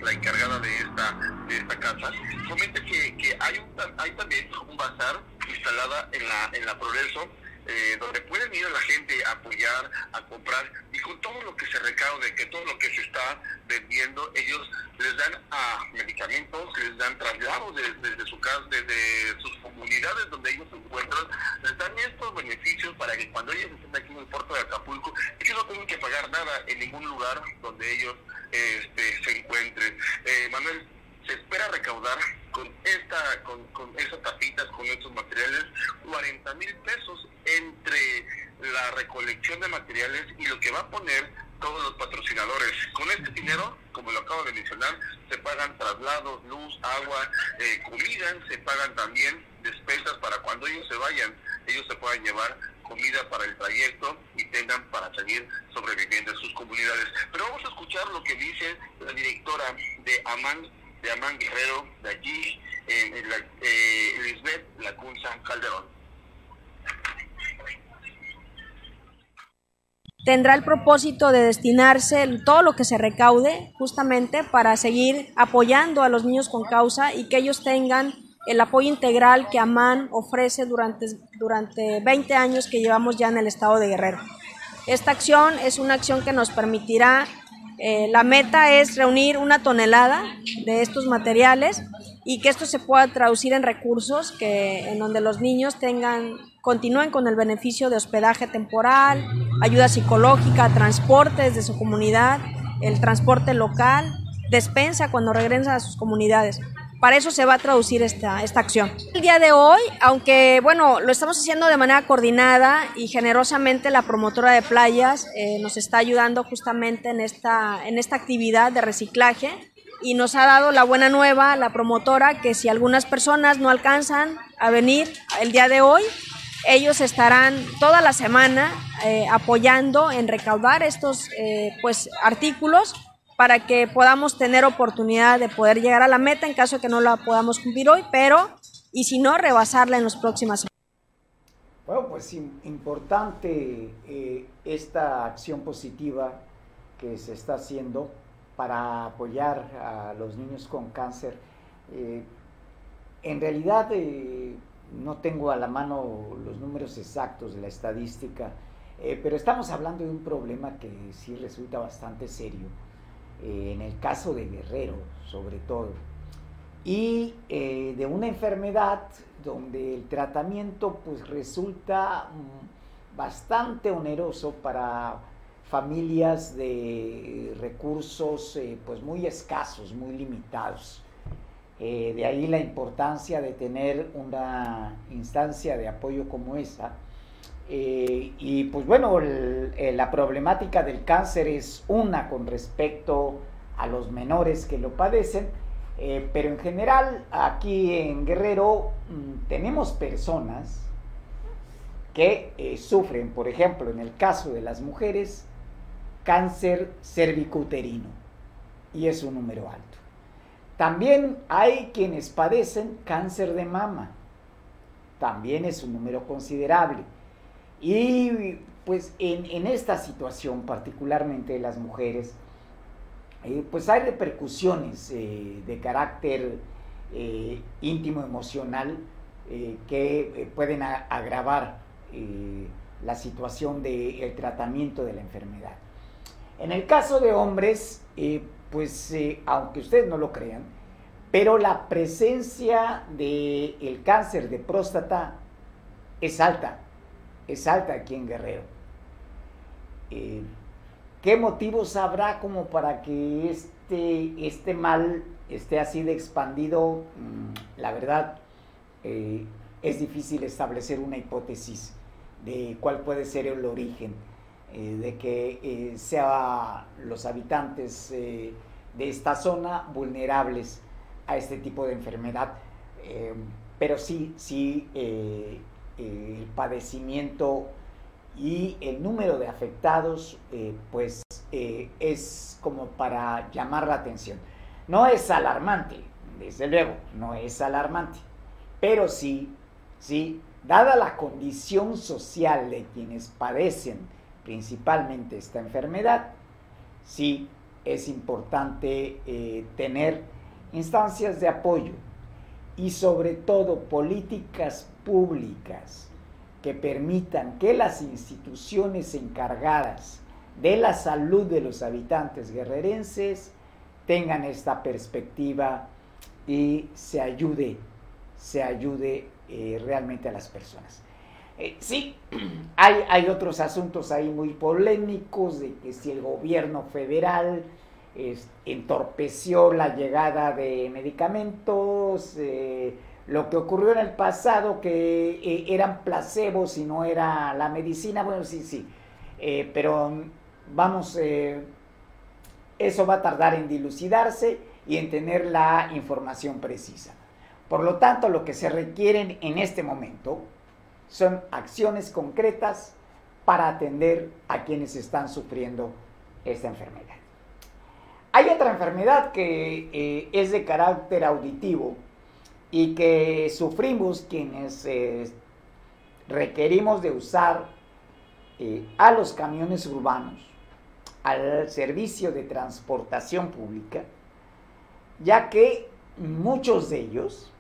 la, encargada de esta, de esta casa, comenta que, que hay, un, hay también un bazar instalada en la, en la Progreso eh, donde pueden ir a la gente a apoyar, a comprar y con todo lo que se recaude, que todo lo que se está vendiendo, ellos les dan a medicamentos, les dan traslados de- desde su casa, desde sus comunidades donde ellos se encuentran, les dan estos beneficios para que cuando ellos estén aquí en el puerto de Acapulco, ellos no tengan que pagar nada en ningún lugar donde ellos este, se encuentren. Eh, Manuel, se espera recaudar con esta con, con esas tapitas, con estos materiales, 40 mil pesos entre la recolección de materiales y lo que va a poner todos los patrocinadores. Con este dinero, como lo acabo de mencionar, se pagan traslados, luz, agua, eh, comida, se pagan también despensas para cuando ellos se vayan, ellos se puedan llevar comida para el trayecto y tengan para seguir sobreviviendo en sus comunidades. Pero vamos a escuchar lo que dice la directora de Amán, de Amán Guerrero, de aquí, en, en la, eh, Lisbeth Lacunza Calderón. tendrá el propósito de destinarse todo lo que se recaude justamente para seguir apoyando a los niños con causa y que ellos tengan el apoyo integral que AMAN ofrece durante, durante 20 años que llevamos ya en el estado de Guerrero. Esta acción es una acción que nos permitirá, eh, la meta es reunir una tonelada de estos materiales y que esto se pueda traducir en recursos que, en donde los niños tengan, continúen con el beneficio de hospedaje temporal, ayuda psicológica, transporte desde su comunidad, el transporte local despensa cuando regresan a sus comunidades. Para eso se va a traducir esta, esta acción. El día de hoy, aunque bueno, lo estamos haciendo de manera coordinada y generosamente la promotora de playas eh, nos está ayudando justamente en esta, en esta actividad de reciclaje y nos ha dado la buena nueva, la promotora, que si algunas personas no alcanzan a venir el día de hoy, ellos estarán toda la semana eh, apoyando en recaudar estos eh, pues, artículos para que podamos tener oportunidad de poder llegar a la meta en caso de que no la podamos cumplir hoy, pero y si no, rebasarla en las próximas semanas. Bueno, pues importante eh, esta acción positiva que se está haciendo para apoyar a los niños con cáncer. Eh, en realidad eh, no tengo a la mano los números exactos de la estadística, pero estamos hablando de un problema que sí resulta bastante serio eh, en el caso de Guerrero sobre todo, y eh, de una enfermedad donde el tratamiento pues resulta mm, bastante oneroso para familias de recursos eh, pues muy escasos, muy limitados. de ahí la importancia de tener una instancia de apoyo como esa eh, y pues bueno, eh, la problemática del cáncer es una con respecto a los menores que lo padecen, eh, pero en general aquí en Guerrero mm, tenemos personas que sufren, por ejemplo, en el caso de las mujeres, cáncer cervicuterino, y es un número alto. También hay quienes padecen cáncer de mama, también es un número considerable. Y pues en, esta situación, particularmente de las mujeres, eh, pues hay repercusiones eh, de carácter eh, íntimo, emocional, que pueden agravar la situación del tratamiento de la enfermedad. En el caso de hombres, pues aunque ustedes no lo crean, pero la presencia del cáncer de próstata es alta es alta aquí en Guerrero. Eh, ¿Qué motivos habrá como para que este, este mal esté así de expandido? Mm, la verdad, eh, es difícil establecer una hipótesis de cuál puede ser el origen eh, de que sean los habitantes de esta zona vulnerables a este tipo de enfermedad. pero sí, sí el padecimiento y el número de afectados, eh, pues eh, es como para llamar la atención. No es alarmante, desde luego, no es alarmante, pero sí, sí, dada la condición social de quienes padecen principalmente esta enfermedad, sí es importante eh, tener instancias de apoyo y sobre todo políticas públicas que permitan que las instituciones encargadas de la salud de los habitantes guerrerenses tengan esta perspectiva y se ayude, se ayude eh, realmente a las personas. Eh, sí, hay, hay, otros asuntos ahí muy polémicos de que si el gobierno federal entorpeció la llegada de medicamentos, eh, lo que ocurrió en el pasado, que eh, eran placebos y no era la medicina, bueno, sí, sí, eh, pero vamos, eh, eso va a tardar en dilucidarse y en tener la información precisa. Por lo tanto, lo que se requieren en este momento son acciones concretas para atender a quienes están sufriendo esta enfermedad. Hay otra enfermedad que es de carácter auditivo, y que sufrimos quienes eh, requerimos de usar eh, a los camiones urbanos, al servicio de transportación pública, ya que muchos de ellos,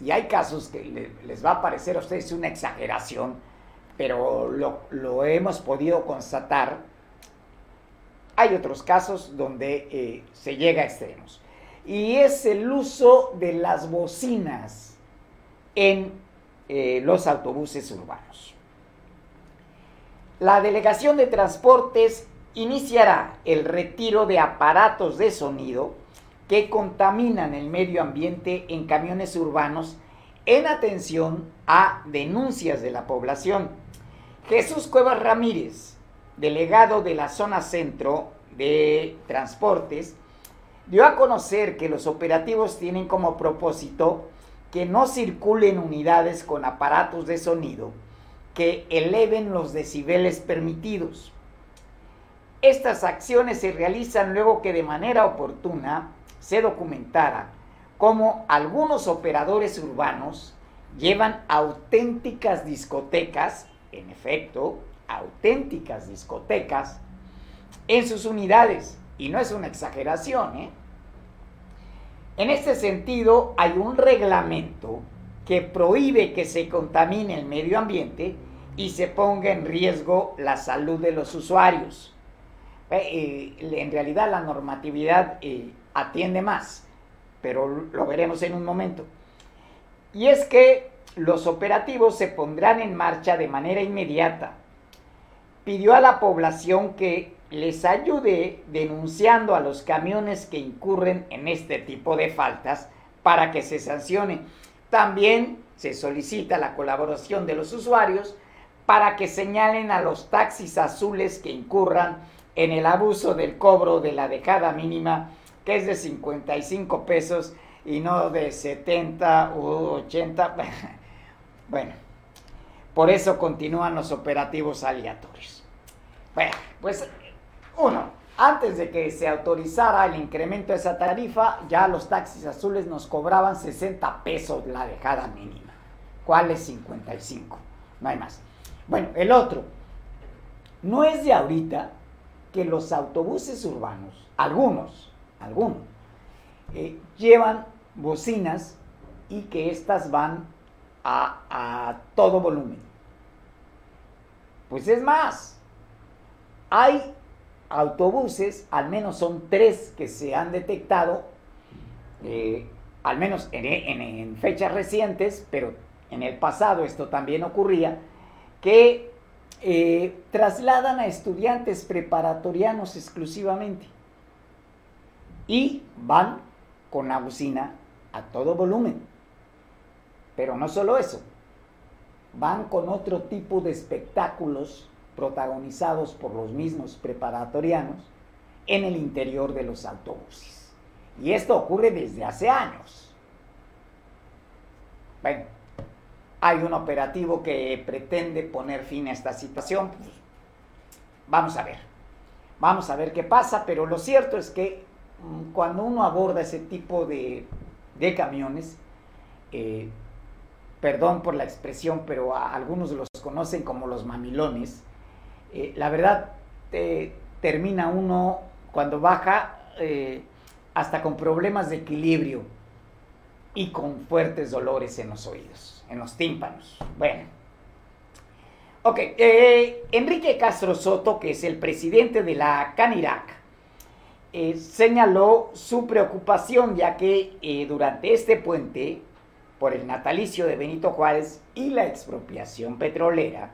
y hay casos que les va a parecer a ustedes una exageración, pero lo, hemos podido constatar, hay otros casos donde eh, se llega a extremos y es el uso de las bocinas en eh, los autobuses urbanos. La Delegación de Transportes iniciará el retiro de aparatos de sonido que contaminan el medio ambiente en camiones urbanos en atención a denuncias de la población. Jesús Cuevas Ramírez, delegado de la zona centro de transportes, dio a conocer que los operativos tienen como propósito que no circulen unidades con aparatos de sonido que eleven los decibeles permitidos. Estas acciones se realizan luego que de manera oportuna se documentara cómo algunos operadores urbanos llevan auténticas discotecas, en efecto, auténticas discotecas, en sus unidades. Y no es una exageración, ¿eh? En este sentido, hay un reglamento que prohíbe que se contamine el medio ambiente y se ponga en riesgo la salud de los usuarios. Eh, en realidad la normatividad eh, atiende más, pero lo veremos en un momento. Y es que los operativos se pondrán en marcha de manera inmediata. Pidió a la población que les ayude denunciando a los camiones que incurren en este tipo de faltas para que se sancione. También se solicita la colaboración de los usuarios para que señalen a los taxis azules que incurran en el abuso del cobro de la dejada mínima, que es de 55 pesos y no de 70 u 80. Bueno, por eso continúan los operativos aleatorios. Bueno, pues uno, antes de que se autorizara el incremento de esa tarifa, ya los taxis azules nos cobraban 60 pesos la dejada mínima. ¿Cuál es 55? No hay más. Bueno, el otro. No es de ahorita que los autobuses urbanos, algunos, algunos, eh, llevan bocinas y que éstas van a, todo volumen. Pues es más, hay autobuses, al menos son tres que se han detectado, eh, al menos en, fechas recientes, pero en el pasado esto también ocurría, que eh, trasladan a estudiantes preparatorianos exclusivamente y van con la bocina a todo volumen. Pero no solo eso, van con otro tipo de espectáculos protagonizados por los mismos preparatorianos en el interior de los autobuses. Y esto ocurre desde hace años. Bueno, hay un operativo que pretende poner fin a esta situación. Vamos a ver. Vamos a ver qué pasa, pero lo cierto es que mm, cuando uno aborda ese tipo de, camiones, eh, perdón por la expresión, pero algunos los conocen como los mamilones, eh, la verdad termina uno cuando baja eh, hasta con problemas de equilibrio y con fuertes dolores en los oídos, en los tímpanos. Bueno. Ok, eh, Enrique Castro Soto, que es el presidente de la CANIRAC, señaló su preocupación ya que durante este puente, por el natalicio de Benito Juárez y la expropiación petrolera,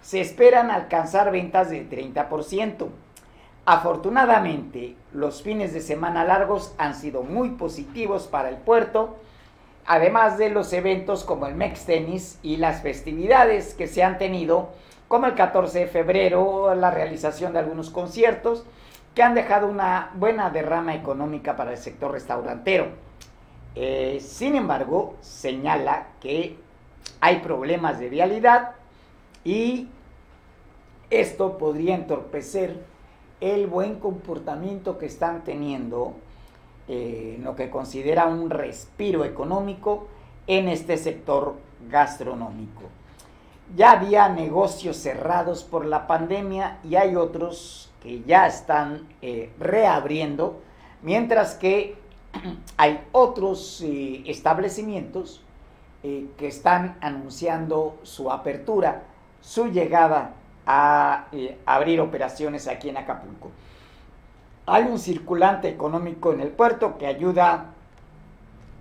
se esperan alcanzar ventas de 30%. Afortunadamente, los fines de semana largos han sido muy positivos para el puerto, además de los eventos como el Mex Tennis y las festividades que se han tenido, como el 14 de febrero, la realización de algunos conciertos, que han dejado una buena derrama económica para el sector restaurantero. Eh, sin embargo, señala que hay problemas de vialidad y esto podría entorpecer el buen comportamiento que están teniendo eh, en lo que considera un respiro económico en este sector gastronómico. Ya había negocios cerrados por la pandemia y hay otros que ya están eh, reabriendo, mientras que hay otros eh, establecimientos que están anunciando su apertura, su llegada a eh, abrir operaciones aquí en Acapulco. Hay un circulante económico en el puerto que ayuda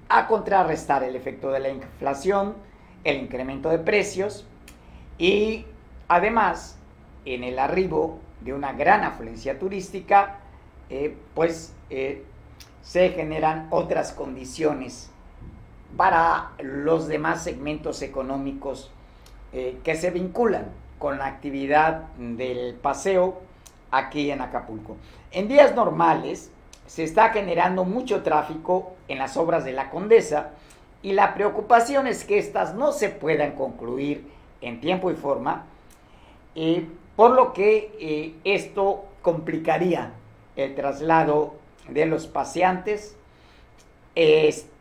a contrarrestar el efecto de la inflación, el incremento de precios y además en el arribo de una gran afluencia turística, eh, pues eh, se generan otras condiciones para los demás segmentos económicos eh, que se vinculan con la actividad del paseo aquí en Acapulco. En días normales se está generando mucho tráfico en las obras de la Condesa y la preocupación es que éstas no se puedan concluir en tiempo y forma, eh, por lo que eh, esto complicaría el traslado de los paseantes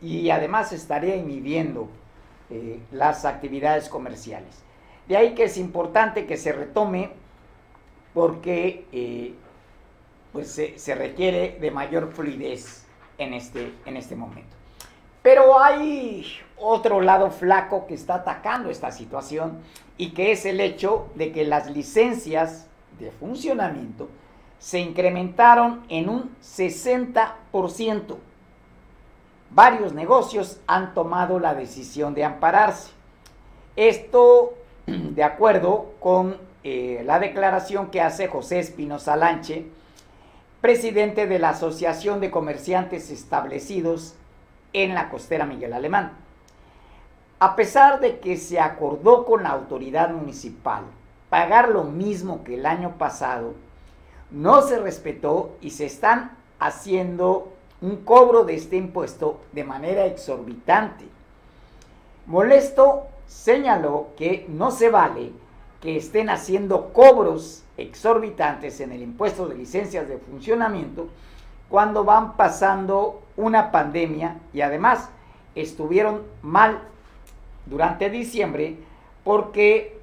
y además estaría inhibiendo eh, las actividades comerciales. De ahí que es importante que se retome porque eh, pues se, requiere de mayor fluidez en este, en este momento. Pero hay otro lado flaco que está atacando esta situación y que es el hecho de que las licencias de funcionamiento se incrementaron en un 60%. Varios negocios han tomado la decisión de ampararse. Esto de acuerdo con eh, la declaración que hace José Espinosa Lanche, presidente de la Asociación de Comerciantes Establecidos en la costera Miguel Alemán. A pesar de que se acordó con la autoridad municipal pagar lo mismo que el año pasado, no se respetó y se están haciendo un cobro de este impuesto de manera exorbitante. Molesto señaló que no se vale que estén haciendo cobros exorbitantes en el impuesto de licencias de funcionamiento cuando van pasando una pandemia y además estuvieron mal durante diciembre porque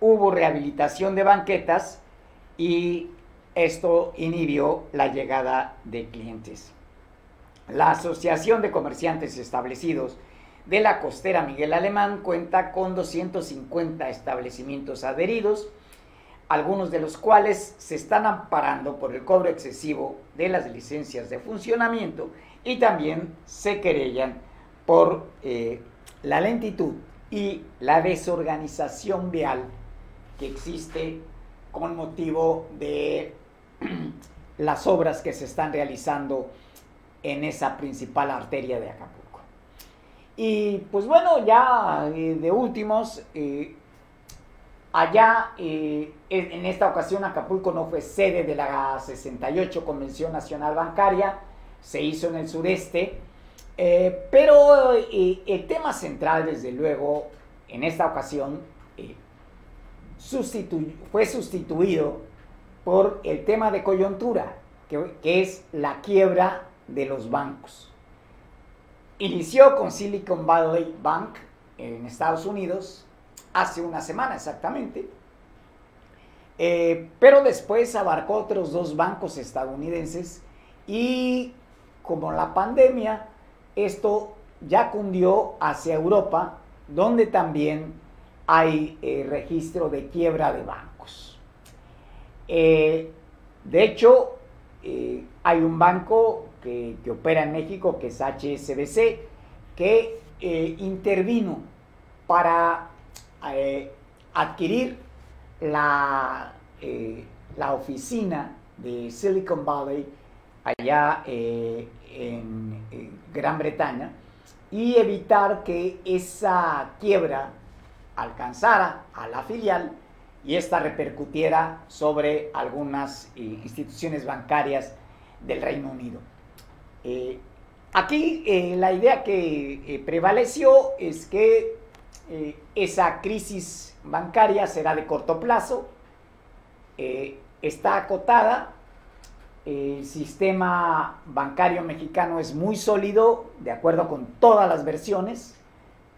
hubo rehabilitación de banquetas y esto inhibió la llegada de clientes. La Asociación de Comerciantes Establecidos de la costera Miguel Alemán cuenta con 250 establecimientos adheridos, algunos de los cuales se están amparando por el cobro excesivo de las licencias de funcionamiento y también se querellan por eh, la lentitud y la desorganización vial que existe con motivo de las obras que se están realizando en esa principal arteria de Acapulco. Y pues bueno, ya eh, de últimos, eh, allá eh, en esta ocasión Acapulco no fue sede de la 68 Convención Nacional Bancaria, se hizo en el sureste, pero el tema central desde luego en esta ocasión fue sustituido por el tema de coyuntura, que, es la quiebra de los bancos. Inició con Silicon Valley Bank en Estados Unidos hace una semana exactamente, eh, pero después abarcó otros dos bancos estadounidenses y como la pandemia, esto ya cundió hacia Europa, donde también hay eh, registro de quiebra de bancos. Eh, de hecho, eh, hay un banco que, opera en México, que es HSBC, que eh, intervino para adquirir la, la, oficina de Silicon Valley allá en Gran Bretaña y evitar que esa quiebra alcanzara a la filial y esta repercutiera sobre algunas eh, instituciones bancarias del Reino Unido. Eh, aquí eh, la idea que prevaleció es que esa crisis bancaria será de corto plazo, está acotada, el sistema bancario mexicano es muy sólido, de acuerdo con todas las versiones,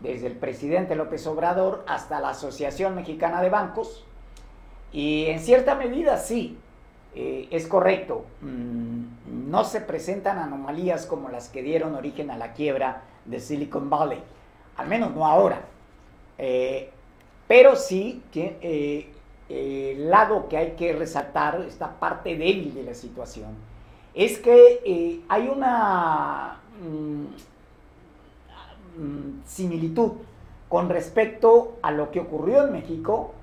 desde el presidente López Obrador hasta la Asociación Mexicana de Bancos, y en cierta medida sí, eh, es correcto. Mm, no se presentan anomalías como las que dieron origen a la quiebra de Silicon Valley, al menos no ahora. Eh, pero sí eh, el lado que hay que resaltar, esta parte débil de la situación, es que hay una mm, mm, similitud con respecto a lo que ocurrió en México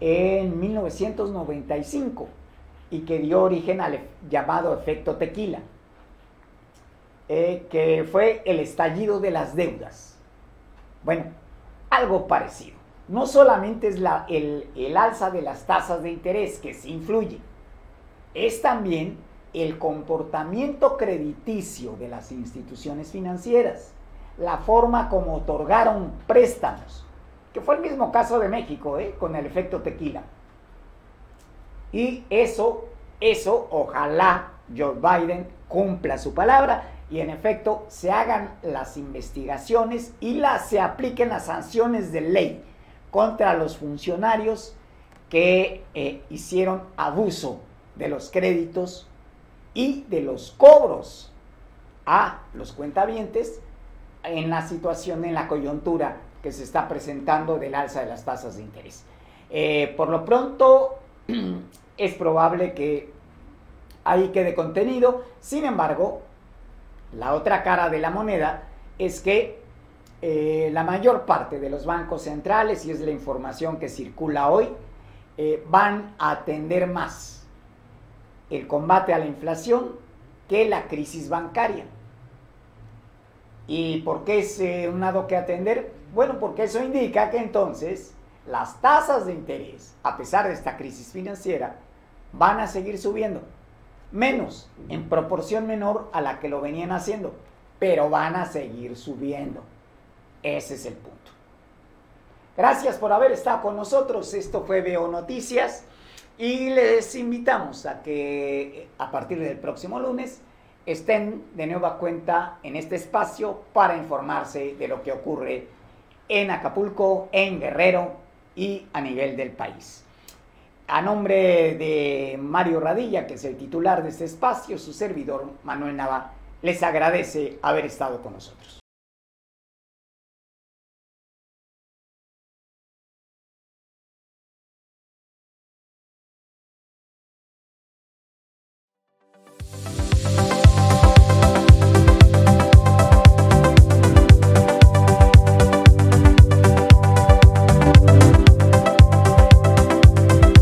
en 1995 y que dio origen al llamado efecto tequila. eh, que fue el estallido de las deudas. Bueno, algo parecido. No solamente es la, el, el alza de las tasas de interés que se influye, es también el comportamiento crediticio de las instituciones financieras, la forma como otorgaron préstamos, que fue el mismo caso de México, ¿eh? con el efecto tequila. Y eso, eso, ojalá Joe Biden cumpla su palabra y en efecto se hagan las investigaciones y las, se apliquen las sanciones de ley contra los funcionarios que eh, hicieron abuso de los créditos y de los cobros a los cuentavientes en la situación, en la coyuntura que se está presentando del alza de las tasas de interés. Eh, por lo pronto, es probable que ahí quede contenido. Sin embargo, la otra cara de la moneda es que eh, la mayor parte de los bancos centrales, y es la información que circula hoy, eh, van a atender más el combate a la inflación que la crisis bancaria. ¿Y por qué es un lado que atender? Bueno, porque eso indica que entonces las tasas de interés, a pesar de esta crisis financiera, van a seguir subiendo. Menos, en proporción menor a la que lo venían haciendo, pero van a seguir subiendo. Ese es el punto. Gracias por haber estado con nosotros. Esto fue Veo Noticias y les invitamos a que a partir del próximo lunes estén de nueva cuenta en este espacio para informarse de lo que ocurre en Acapulco, en Guerrero y a nivel del país. A nombre de Mario Radilla, que es el titular de este espacio, su servidor Manuel Nava, les agradece haber estado con nosotros.